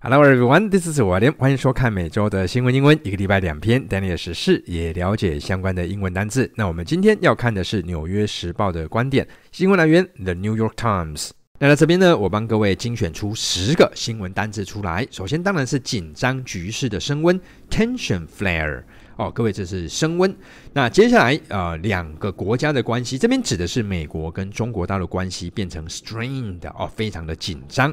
Hello everyone, this is 我连，欢迎收看每周的新闻英文，一个礼拜两篇，带你的时事也了解相关的英文单字。那我们今天要看的是《纽约时报》的观点，新闻来源 The New York Times。那在这边呢，我帮各位精选出十个新闻单字出来。首先当然是紧张局势的升温，tension flare。哦，各位，这是升温。那接下来，呃，两个国家的关系，这边指的是美国跟中国大陆关系变成 strained 哦，非常的紧张。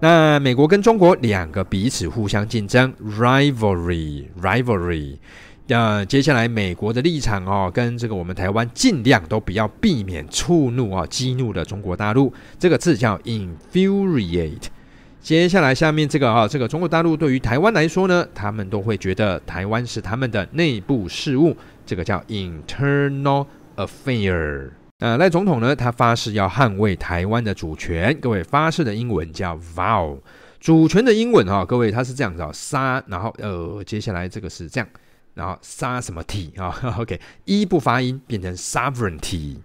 那美国跟中国两个彼此互相竞争，rivalry，rivalry。呃，接下来美国的立场哦，跟这个我们台湾尽量都不要避免触怒啊，激怒了中国大陆。这个字叫 infuriate。接下来，下面这个啊，这个中国大陆对于台湾来说呢，他们都会觉得台湾是他们的内部事务，这个叫 internal affair。呃，赖总统呢，他发誓要捍卫台湾的主权。各位，发誓的英文叫 vow，主权的英文哈，各位他是这样子啊，杀，然后呃，接下来这个是这样，然后杀什么体啊？OK，一不发音变成 sovereignty。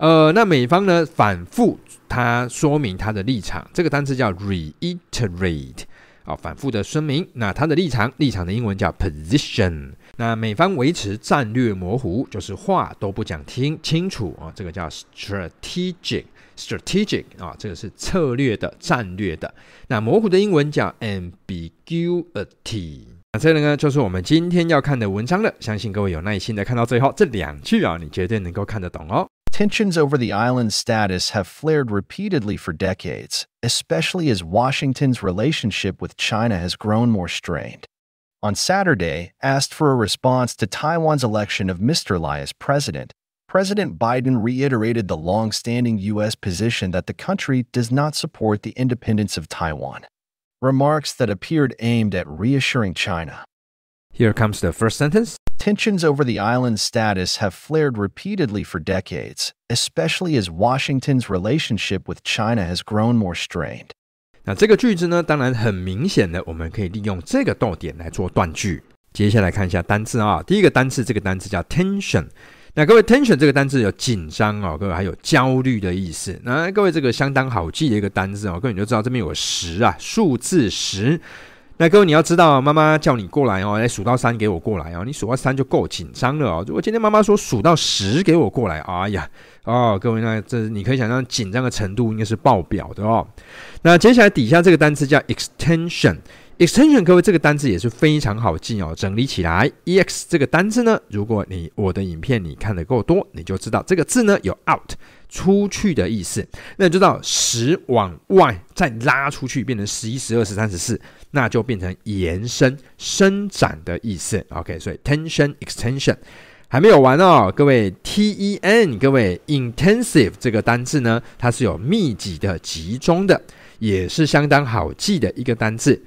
呃，那美方呢，反复他说明他的立场，这个单词叫 reiterate 啊，反复的声明。那他的立场，立场的英文叫 position。那美方维持战略模糊，就是话都不讲听清楚啊，这个叫 strategic，strategic 啊，这个是策略的、战略的。那模糊的英文叫 ambiguity。那这个呢，就是我们今天要看的文章了。相信各位有耐心的看到最后，这两句啊，你绝对能够看得懂哦。Tensions over the island's status have flared repeatedly for decades, especially as Washington's relationship with China has grown more strained. On Saturday, asked for a response to Taiwan's election of Mr. Lai as president, President Biden reiterated the long-standing U.S. position that the country does not support the independence of Taiwan. Remarks that appeared aimed at reassuring China. Here comes the first sentence. Tensions over the island's status have flared repeatedly for decades, especially as Washington's relationship with China has grown more strained. 那这个句子呢，当然很明显的，我们可以利用这个逗点来做断句。接下来看一下单字啊，第一个单字，这个单字叫 tension。那各位，tension 这个单字有紧张哦，各位还有焦虑的意思。那各位这个相当好记的一个单字哦，各位你就知道这边有十啊，数字十。那各位你要知道，妈妈叫你过来哦，来数到三给我过来哦。你数到三就够紧张了哦。如果今天妈妈说数到十给我过来，哎呀，哦，各位那这你可以想象紧张的程度应该是爆表的哦。那接下来底下这个单词叫 extension。extension，各位这个单字也是非常好记哦，整理起来，ex 这个单字呢，如果你我的影片你看得够多，你就知道这个字呢有 out 出去的意思，那你知道十往外再拉出去，变成十一、十二、十三、十四，那就变成延伸、伸展的意思。OK，所以 tension extension 还没有完哦，各位 T E N，各位 intensive 这个单字呢，它是有密集的、集中的，也是相当好记的一个单字。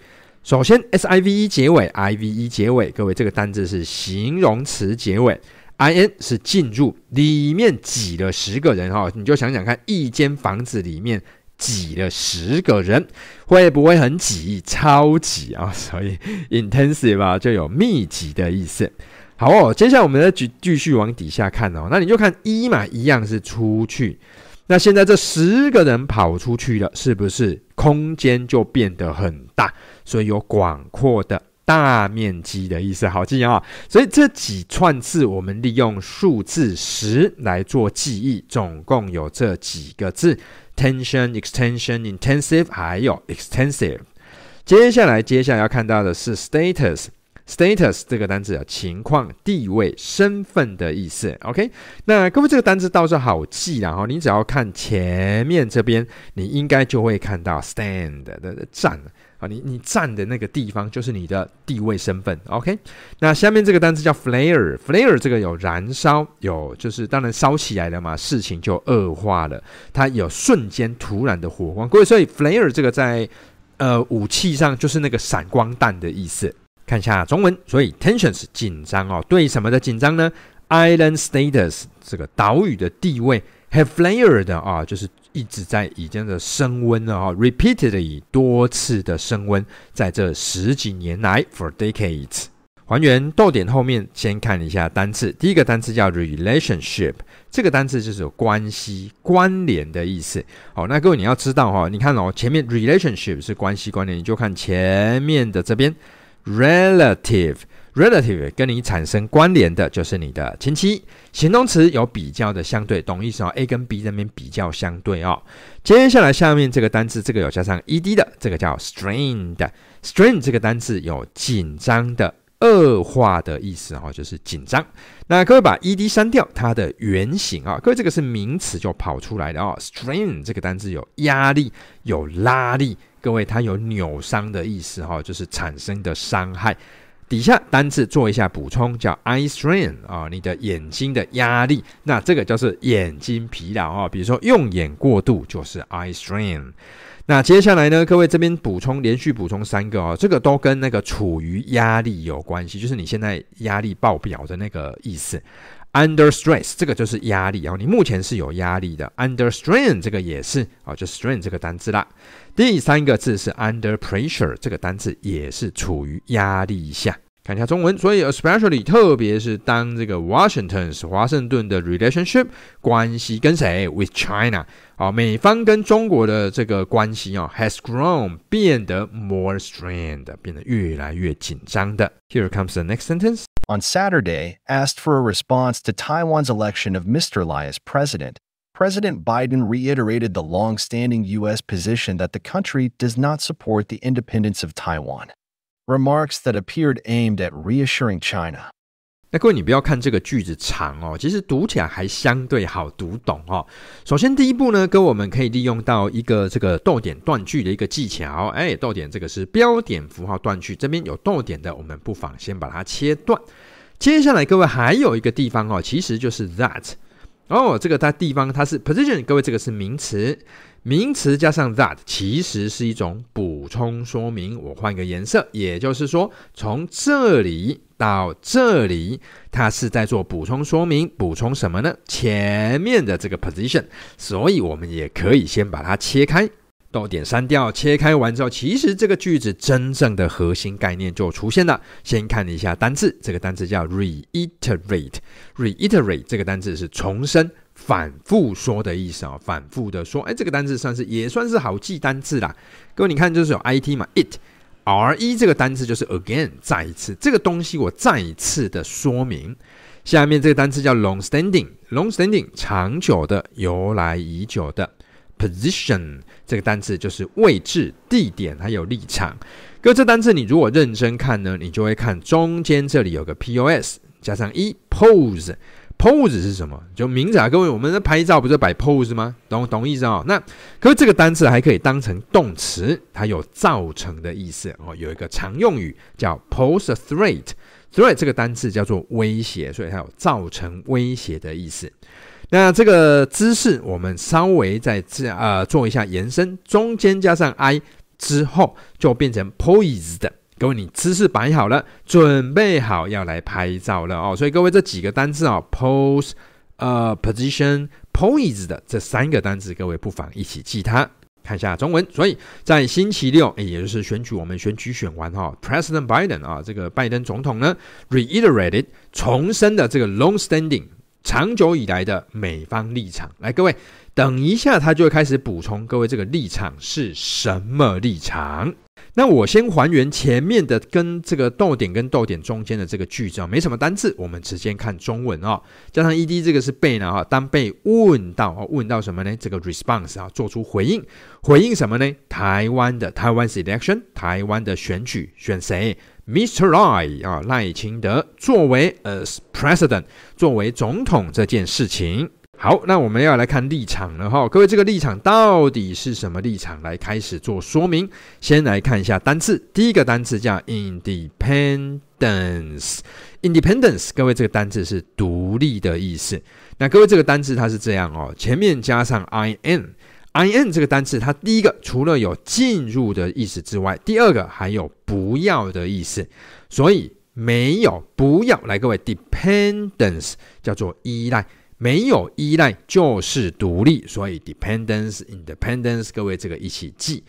首先，s i v e 结尾，i v e 结尾，各位这个单字是形容词结尾，i n 是进入，里面挤了十个人哈，你就想想看，一间房子里面挤了十个人，会不会很挤？超挤啊！所以 intensive 啊，就有密集的意思。好哦，接下来我们再继继续往底下看哦，那你就看一嘛，一样是出去。那现在这十个人跑出去了，是不是空间就变得很大？所以有广阔的大面积的意思，好记啊。所以这几串字，我们利用数字十来做记忆，总共有这几个字：tension、extension、intensive，还有 extensive。接下来，接下来要看到的是 status。Status 这个单字啊，情况、地位、身份的意思。OK，那各位这个单字倒是好记，然后你只要看前面这边，你应该就会看到 stand 的站啊，你你站的那个地方就是你的地位身份。OK，那下面这个单词叫 flare，flare 这个有燃烧，有就是当然烧起来了嘛，事情就恶化了，它有瞬间突然的火光。各位，所以 flare 这个在呃武器上就是那个闪光弹的意思。看一下中文，所以 tension 是紧张哦，对什么的紧张呢？Island status 这个岛屿的地位，have flared 啊，就是一直在以这样的升温了啊，repeatedly 多次的升温，在这十几年来，for decades。还原逗点后面，先看一下单字。第一个单字叫 relationship，这个单字就是有关系、关联的意思。好，那各位你要知道哈，你看哦，前面 relationship 是关系、关联，你就看前面的这边 relative Relative 跟你产生关联的就是你的亲戚。形容词有比较的相对，懂意思哦？A 跟 B 这边比较相对哦。接下来下面这个单字，这个有加上 ed 的，这个叫 strained，strained 这个单字有紧张的。恶化的意思哦，就是紧张。那各位把 ed 删掉，它的原型啊，各位这个是名词就跑出来的啊。strain 这个单字有压力、有拉力，各位它有扭伤的意思哈，就是产生的伤害。底下单字做一下补充，叫 eye strain 啊，你的眼睛的压力，那这个就是眼睛疲劳啊。比如说用眼过度就是 eye strain。那接下来呢，各位这边补充，连续补充三个哦，这个都跟那个处于压力有关系，就是你现在压力爆表的那个意思。Under stress 这个就是压力哦，你目前是有压力的。Under strain 这个也是啊，就 strain 这个单字啦。第三个字是 under pressure 这个单字也是处于压力下。看一下中文，所以 especially 特别是当这个 Washington's 华盛顿的 relationship 关系跟谁 with China 啊，美方跟中国的这个关系啊 has grown 变得 more strained 变得越来越紧张的。Here comes the next sentence. On Saturday, asked for a response to Taiwan's election of Mr. Lai as president, President Biden reiterated the long-standing U.S. position that the country does not support the independence of Taiwan. Remarks that appeared aimed at reassuring China. 那各位，你不要看这个句子长哦，其实读起来还相对好读懂哦。首先，第一步呢，跟我们可以利用到一个这个逗点断句的一个技巧。哎，逗点这个是标点符号断句，这边有逗点的，我们不妨先把它切断。接下来，各位还有一个地方哦，其实就是 that 哦，这个它地方它是 position，各位这个是名词。名词加上 that 其实是一种补充说明。我换个颜色，也就是说，从这里到这里，它是在做补充说明。补充什么呢？前面的这个 position。所以我们也可以先把它切开，逗点删掉。切开完之后，其实这个句子真正的核心概念就出现了。先看一下单字，这个单字叫 reiterate。reiterate 这个单字是重申。反复说的意思啊，反复的说，哎，这个单字算是也算是好记单字啦。各位，你看，就是有 it 嘛，it，re 这个单字就是 again，再一次，这个东西我再一次的说明。下面这个单词叫 long-standing，long-standing 长久的，由来已久的。Position 这个单词就是位置、地点还有立场。各位，这单词你如果认真看呢，你就会看中间这里有个 pos 加上 e，pose。pose 是什么？就名字啊，各位，我们在拍照不是摆 pose 吗？懂懂意思啊、哦？那可是这个单词还可以当成动词，它有造成的意思哦。有一个常用语叫 pose a threat，threat 这个单词叫做威胁，所以它有造成威胁的意思。那这个姿势我们稍微再这呃做一下延伸，中间加上 i 之后就变成 poised。各位，你姿势摆好了，准备好要来拍照了哦。所以各位这几个单字啊、哦、pose、呃 position、poise 的这三个单字，各位不妨一起记它。看一下中文。所以在星期六，也就是选举，我们选举选完哈、哦、，President Biden 啊，这个拜登总统呢，reiterated 重申的这个 long-standing 长久以来的美方立场。来，各位等一下，他就会开始补充，各位这个立场是什么立场？那我先还原前面的跟这个逗点跟逗点中间的这个句子啊，没什么单字，我们直接看中文啊，加上 ed 这个是被呢啊，当被问到啊，问到什么呢？这个 response 啊，做出回应，回应什么呢？台湾的台湾 election，台湾的选举选谁？Mr. Lai 啊，赖清德作为 as president，作为总统这件事情。好，那我们要来看立场了哈，各位，这个立场到底是什么立场？来开始做说明。先来看一下单字，第一个单字叫 independence，independence，各位，这个单字是独立的意思。那各位，这个单字它是这样哦，前面加上 i n in 这个单字它第一个除了有进入的意思之外，第二个还有不要的意思，所以没有不要。来，各位，dependence 叫做依赖。没有依赖就是独立，所以 dependence independence，各位这个一起记。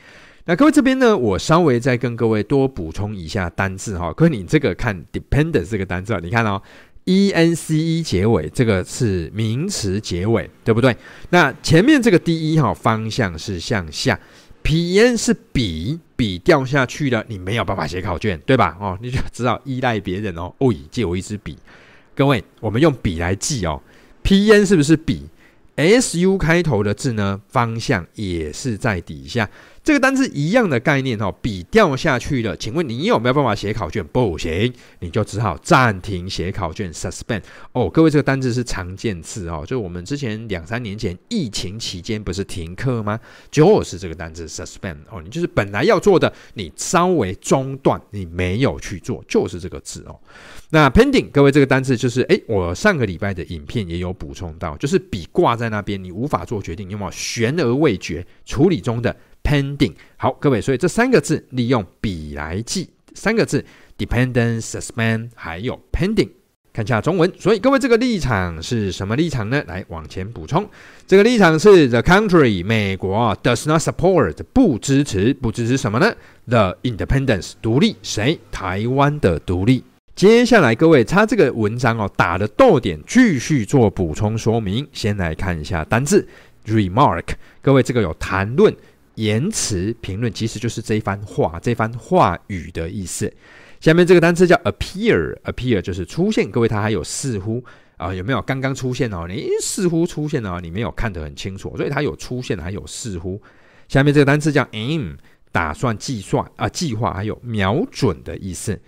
那各位这边呢，我稍微再跟各位多补充一下单字哈。各位你这个看 dependence 这个单字，你看哦，e n c e 结尾，这个是名词结尾，对不对？那前面这个第一哈方向是向下，p n 是笔，笔掉下去了，你没有办法写考卷，对吧？哦，你就知道依赖别人哦。哦，借我一支笔。各位，我们用笔来记哦，p n 是不是笔？s u 开头的字呢，方向也是在底下。这个单字一样的概念哈，笔掉下去了，请问你有没有办法写考卷？不行，你就只好暂停写考卷，suspend。哦，各位，这个单字是常见字哦，就我们之前两三年前疫情期间不是停课吗？就是这个单字 suspend 哦，你就是本来要做的，你稍微中断，你没有去做，就是这个字哦。那 pending，各位这个单字就是，诶，我上个礼拜的影片也有补充到，就是笔挂在那边，你无法做决定，有没有悬而未决处理中的？pending，好，各位，所以这三个字利用笔来记，三个字 dependence、suspend，还有 pending。看下中文，所以各位这个立场是什么立场呢？来往前补充，这个立场是 the country 美国 does not support 不支持，不支持什么呢？the independence 独立，谁？台湾的独立。接下来各位，他这个文章哦打的逗点，继续做补充说明。先来看一下单字 remark，各位这个有谈论。言辞评论其实就是这一番话，这番话语的意思。下面这个单词叫 appear，appear 就是出现。各位，它还有似乎啊、有没有刚刚出现哦？你似乎出现哦，你没有看得很清楚，所以它有出现，还有似乎。下面这个单词叫 aim，打算、计算啊，计划，还有瞄准的意思。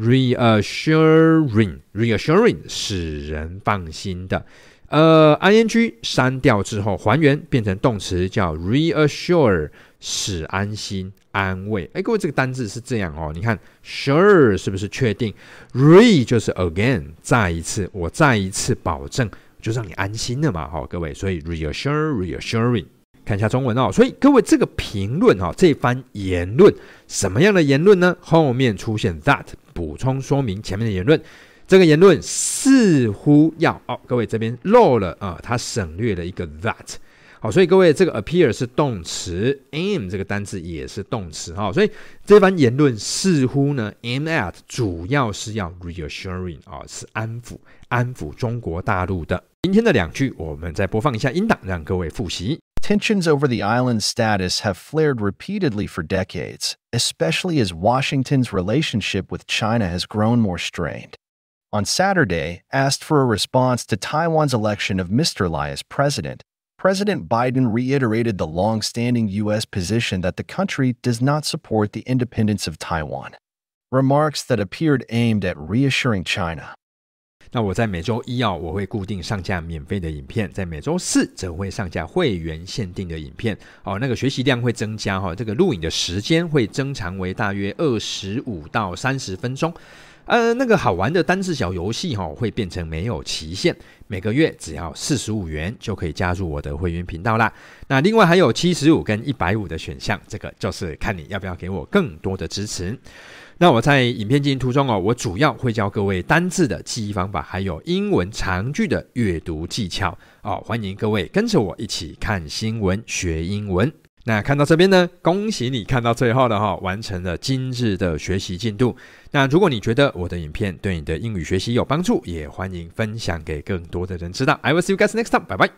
reassuring，reassuring 使人放心的。呃，ing 删掉之后还原变成动词，叫 reassure，使安心、安慰。哎，各位，这个单字是这样哦。你看，sure 是不是确定？re 就是 again，再一次，我再一次保证，就让你安心了嘛。好，各位，所以 reassure，reassuring。看一下中文哦。所以各位，这个评论哈，这番言论，什么样的言论呢？后面出现 that，补充说明前面的言论。这个言论似乎要哦，各位这边漏了啊，它省略了一个 that，好，所以各位这个 appear 是动词，aim 这个单字也是动词哈，所以这番言论似乎呢，aim at 主要是要 reassuring 啊，是安抚安抚中国大陆的。今天的两句，我们再播放一下音档，让各位复习。Tensions over the island status have flared repeatedly for decades, especially as Washington's relationship with China has grown more strained. on Saturday asked for a response to Taiwan's election of Mr. Lai as president, President Biden reiterated the long-standing U.S. position that the country does not support the independence of Taiwan. Remarks that appeared aimed at reassuring China. 那我在每周一啊，我会固定上架免费的影片，在每周四则会上架会员限定的影片。哦，那个学习量会增加哈，这个录影的时间会增长为大约二十五到三十分钟。 呃，那个好玩的单字小游戏哈，会变成没有期限，每个月只要四十五元就可以加入我的会员频道啦。那另外还有七十五跟一百五的选项，这个就是看你要不要给我更多的支持。那我在影片进行途中哦，我主要会教各位单字的记忆方法，还有英文长句的阅读技巧哦。欢迎各位跟着我一起看新闻学英文。那看到这边呢，恭喜你看到最后了哈，完成了今日的学习进度。那如果你觉得我的影片对你的英语学习有帮助，也欢迎分享给更多的人知道。I will see you guys next time，拜拜。